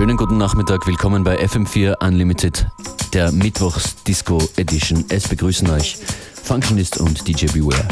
Schönen guten Nachmittag, willkommen bei FM4 Unlimited, der Mittwochs-Disco Edition. Es begrüßen euch Functionist und DJ Beware.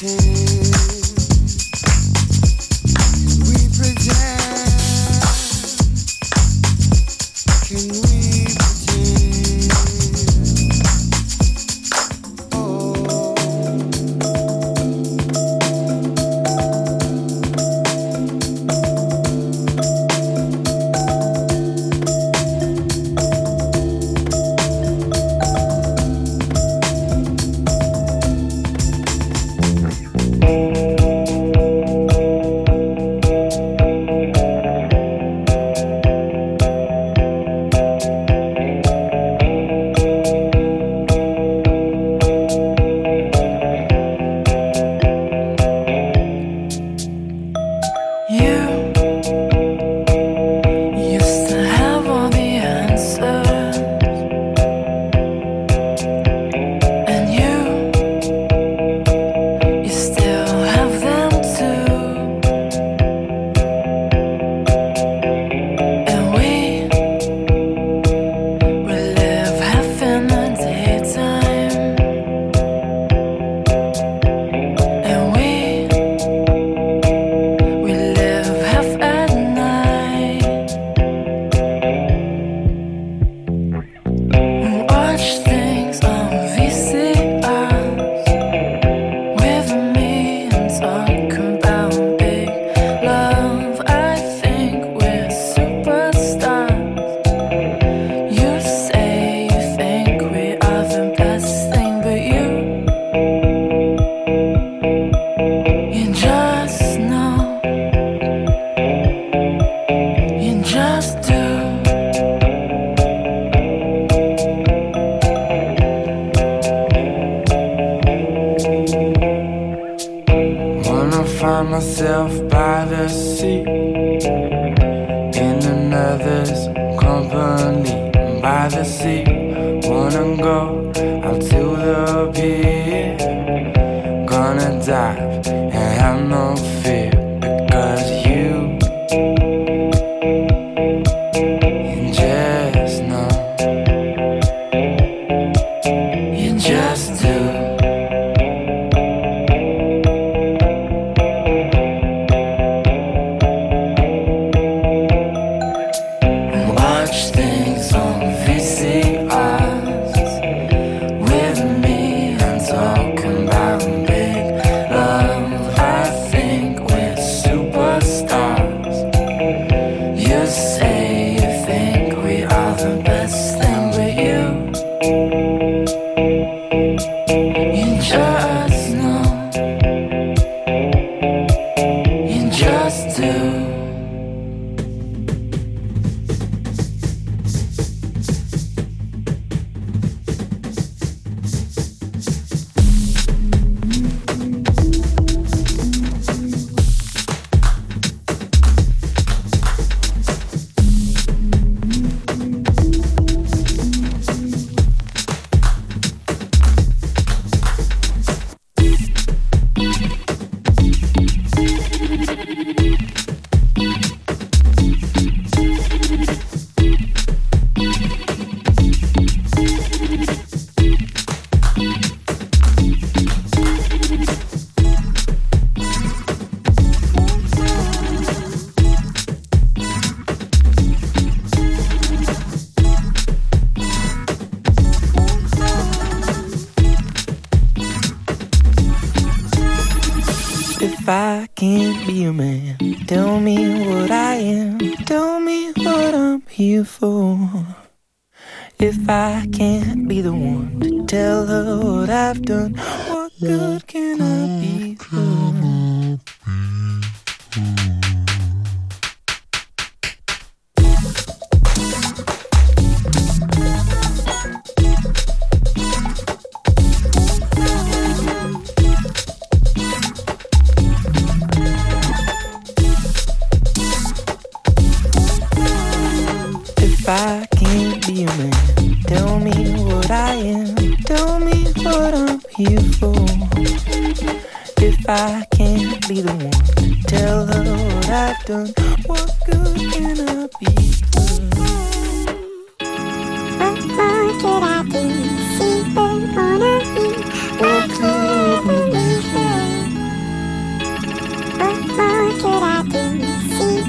dancing.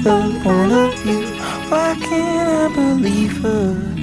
The one of you, why can't I believe her?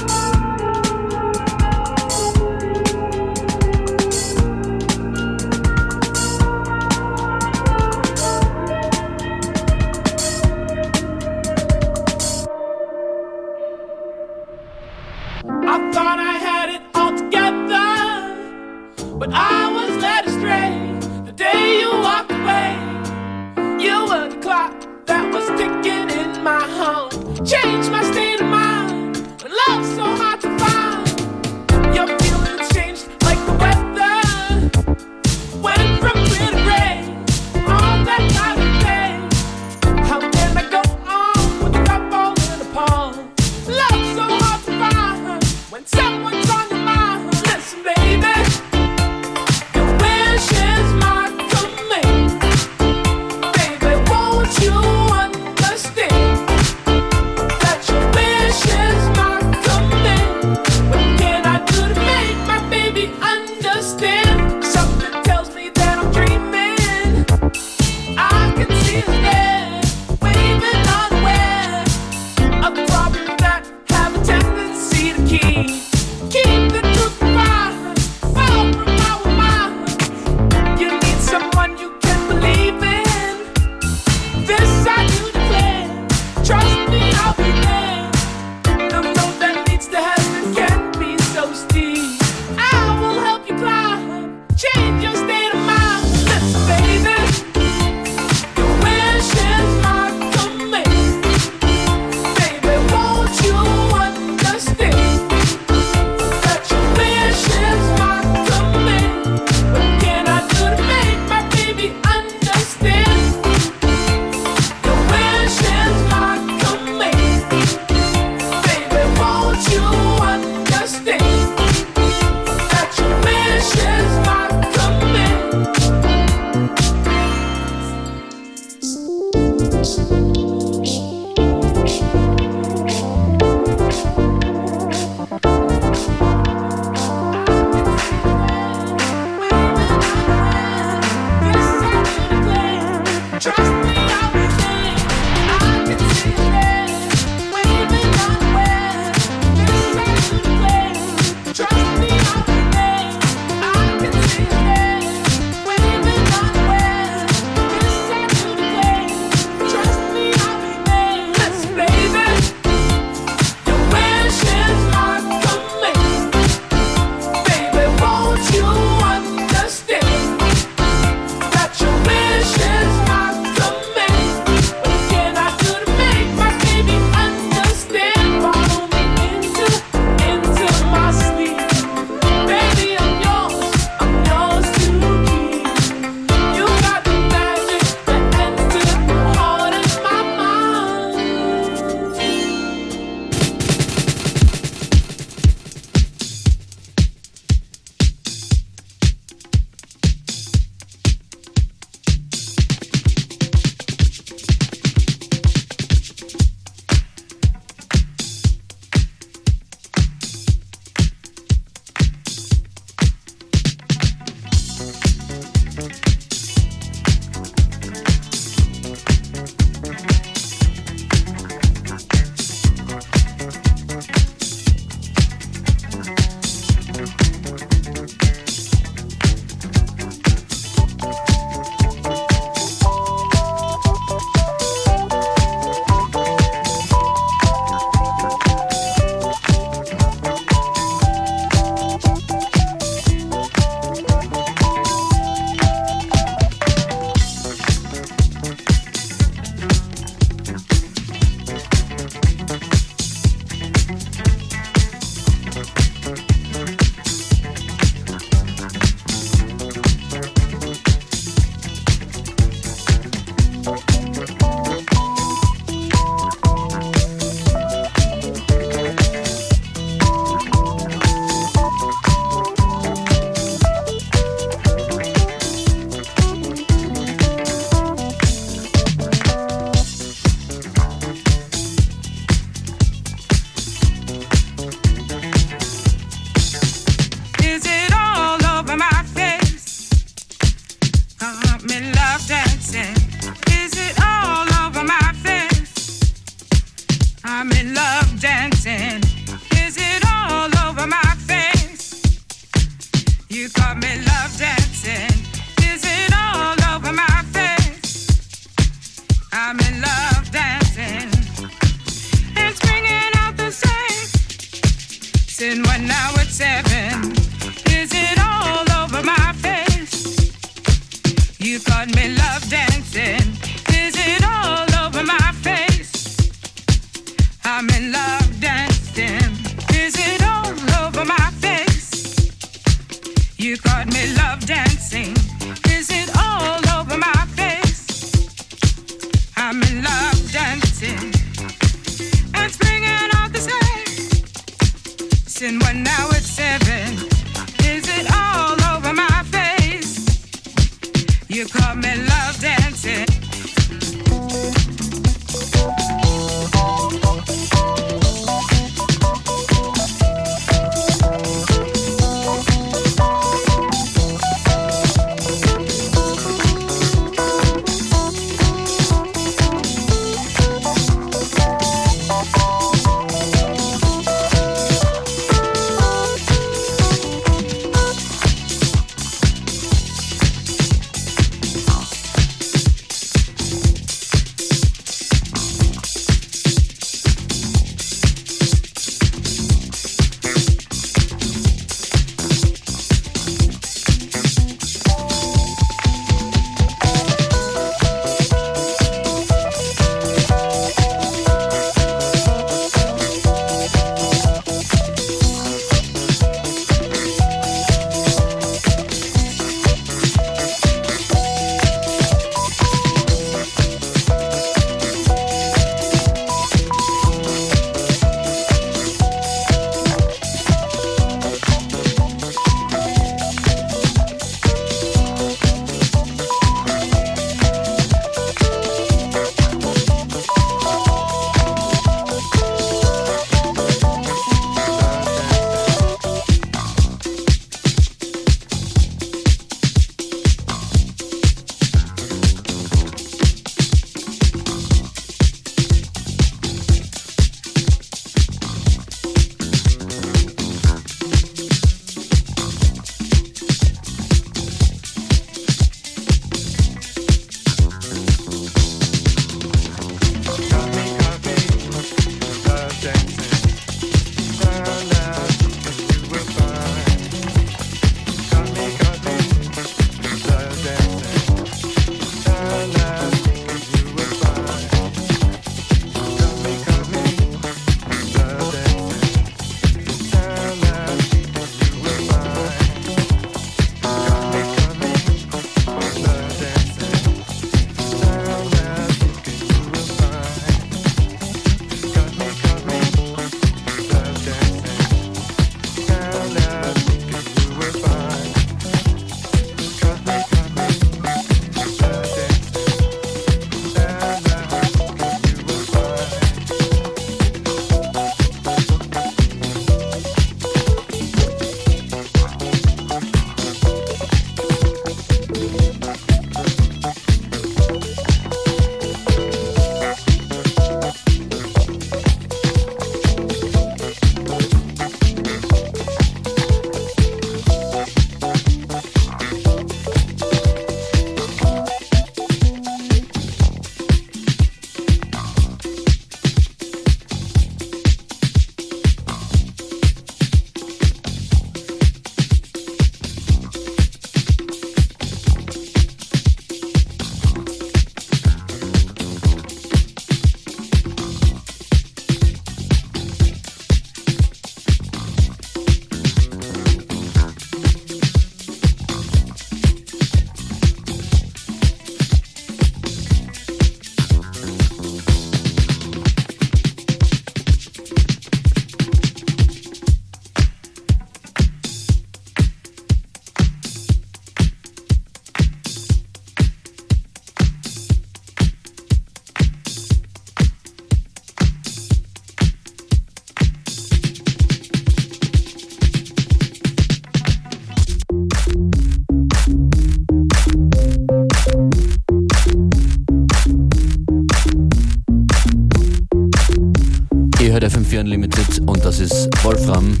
Wolfram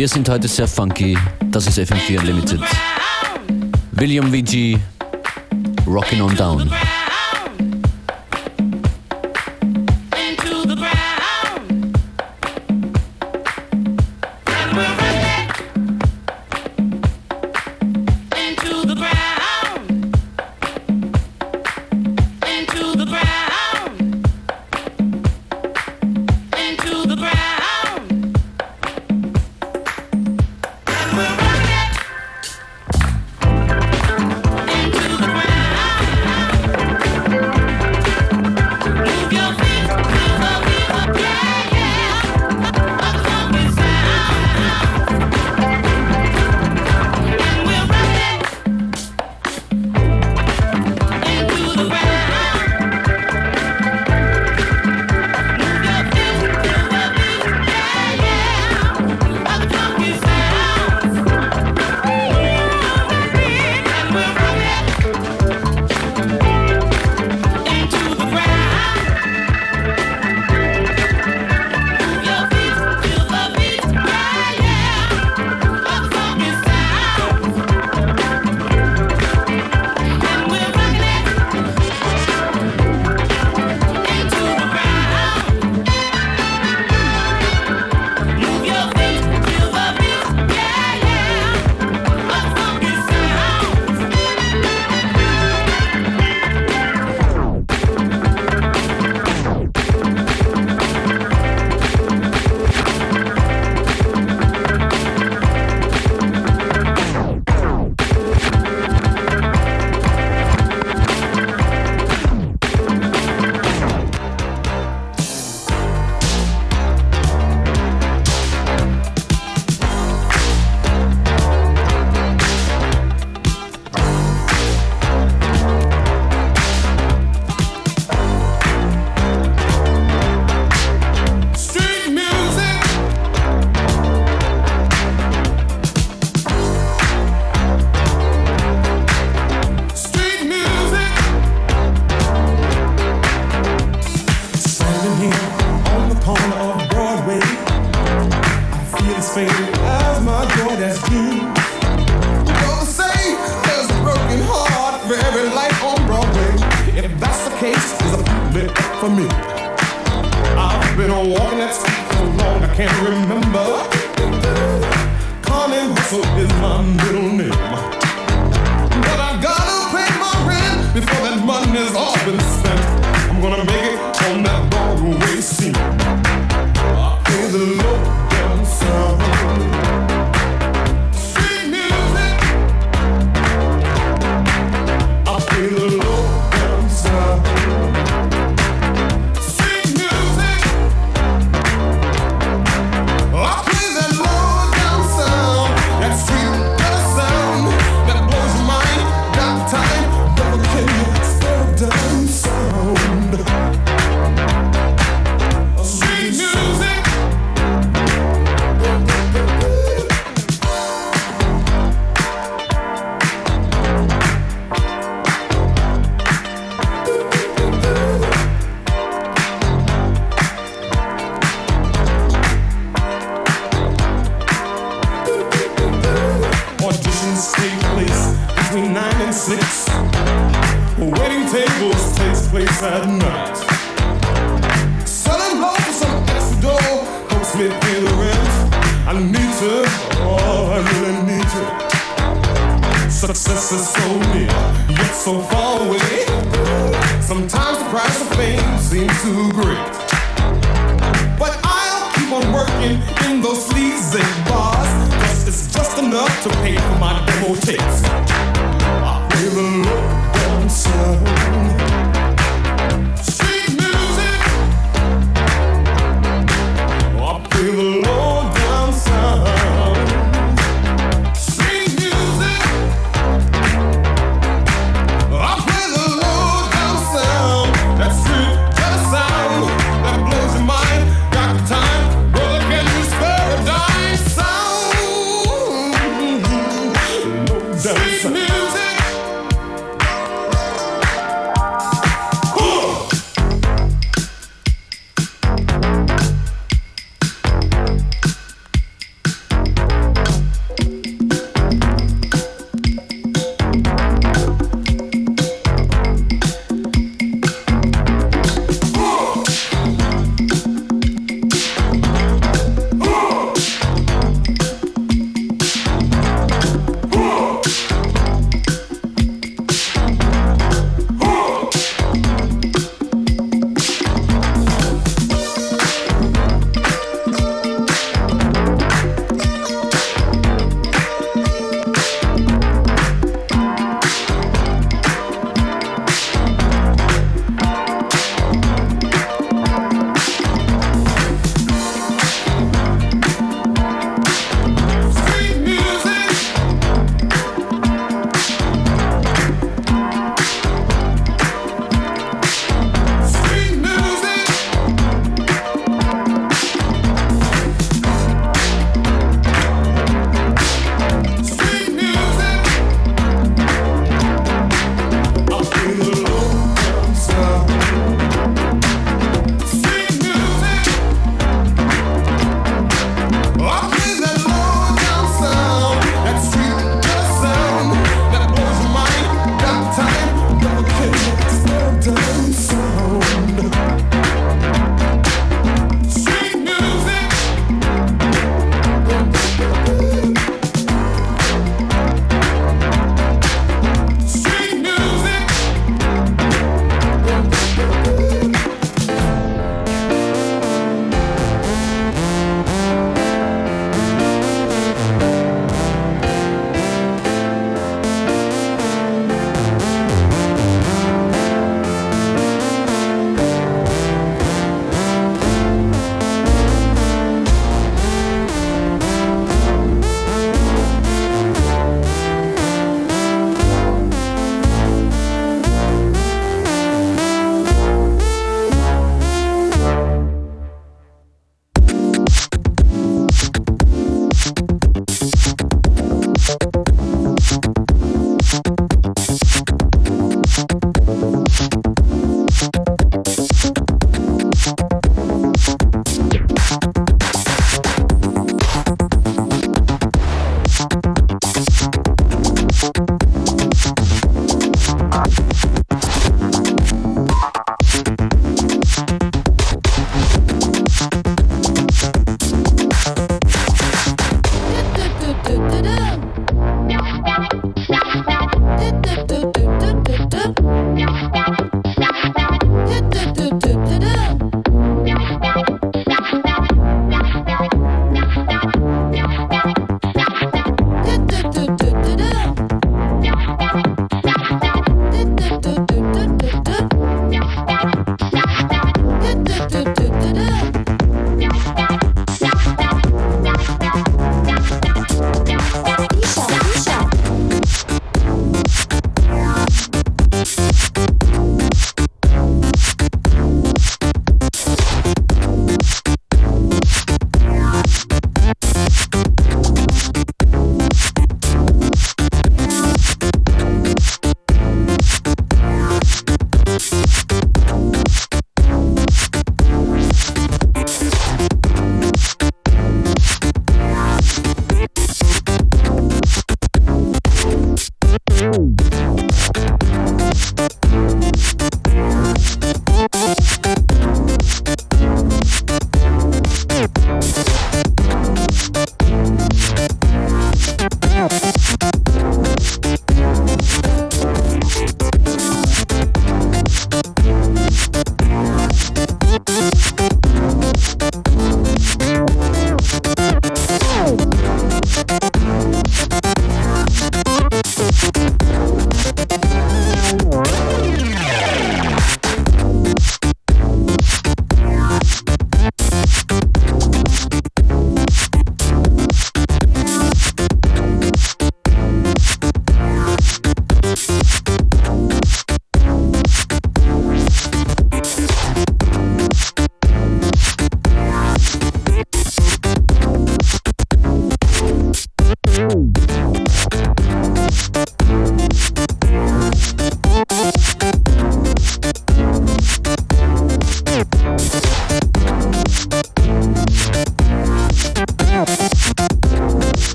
Wir sind heute sehr funky. Das ist FM4 Unlimited. William VG, Rockin' On Down. between nine and six. Wedding tables takes place at night. Selling hope for some extra dough helps me pay the rent. I need to, oh, I really need to. Success is so near, yet so far away. Sometimes the price of fame seems too great. But I'll keep on working in those sleazy bars enough to pay for my demo tapes. I feel a look of concern.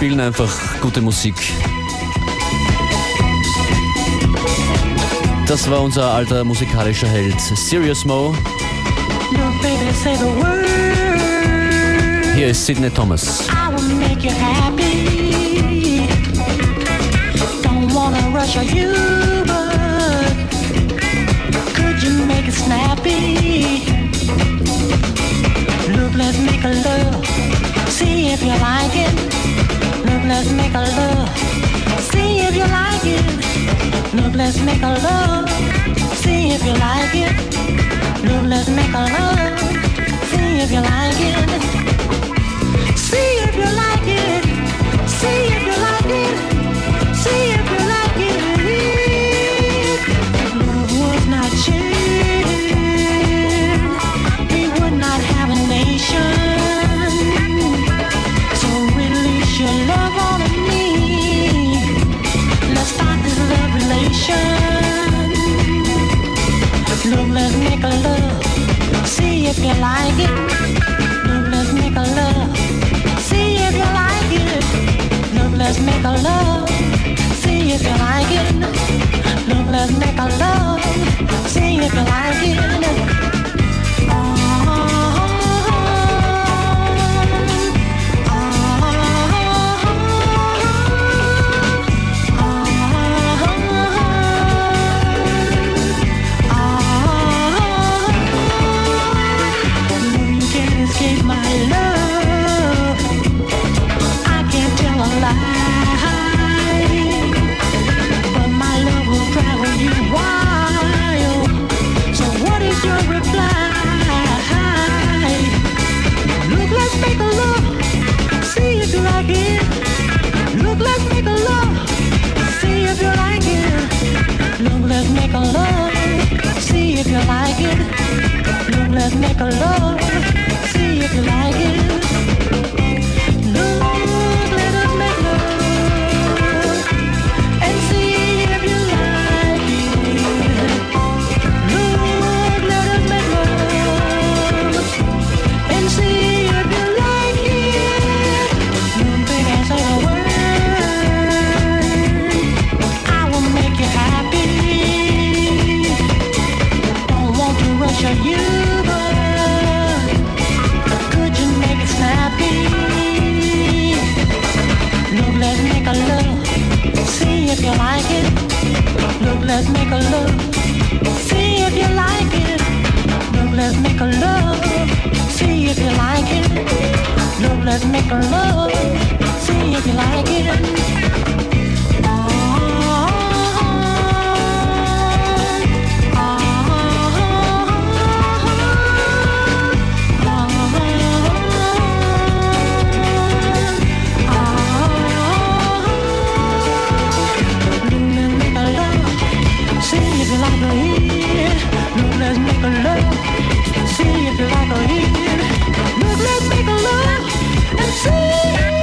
Spielen einfach gute Musik. Das war unser alter musikalischer Held Sirius Mo. Look, baby, say the word. Hier ist Sidney Thomas. I will make you happy. Don't wanna rush you, but could you make it snappy? Look, let's make a love. See if you like it. Let's make a love. See if you like it. Look, let's make a love. See if you like it. Look, let's make a love. See if you like it. See if you like it. See if you like it. See if if you like it. Let's make a love. See if you like it. Let's make a love. See if you like it. Let's make a love. See if you like it. Look, let's make love. See if you like it. Look, let's make love. See if you like it. Look, let's make love. See if you like it. let's make a love. See if you like it. Let's make a love. See if you like it. Let's make a love. See if you like it. Look, let's make love See if you like to heat. Look, let's make a love And see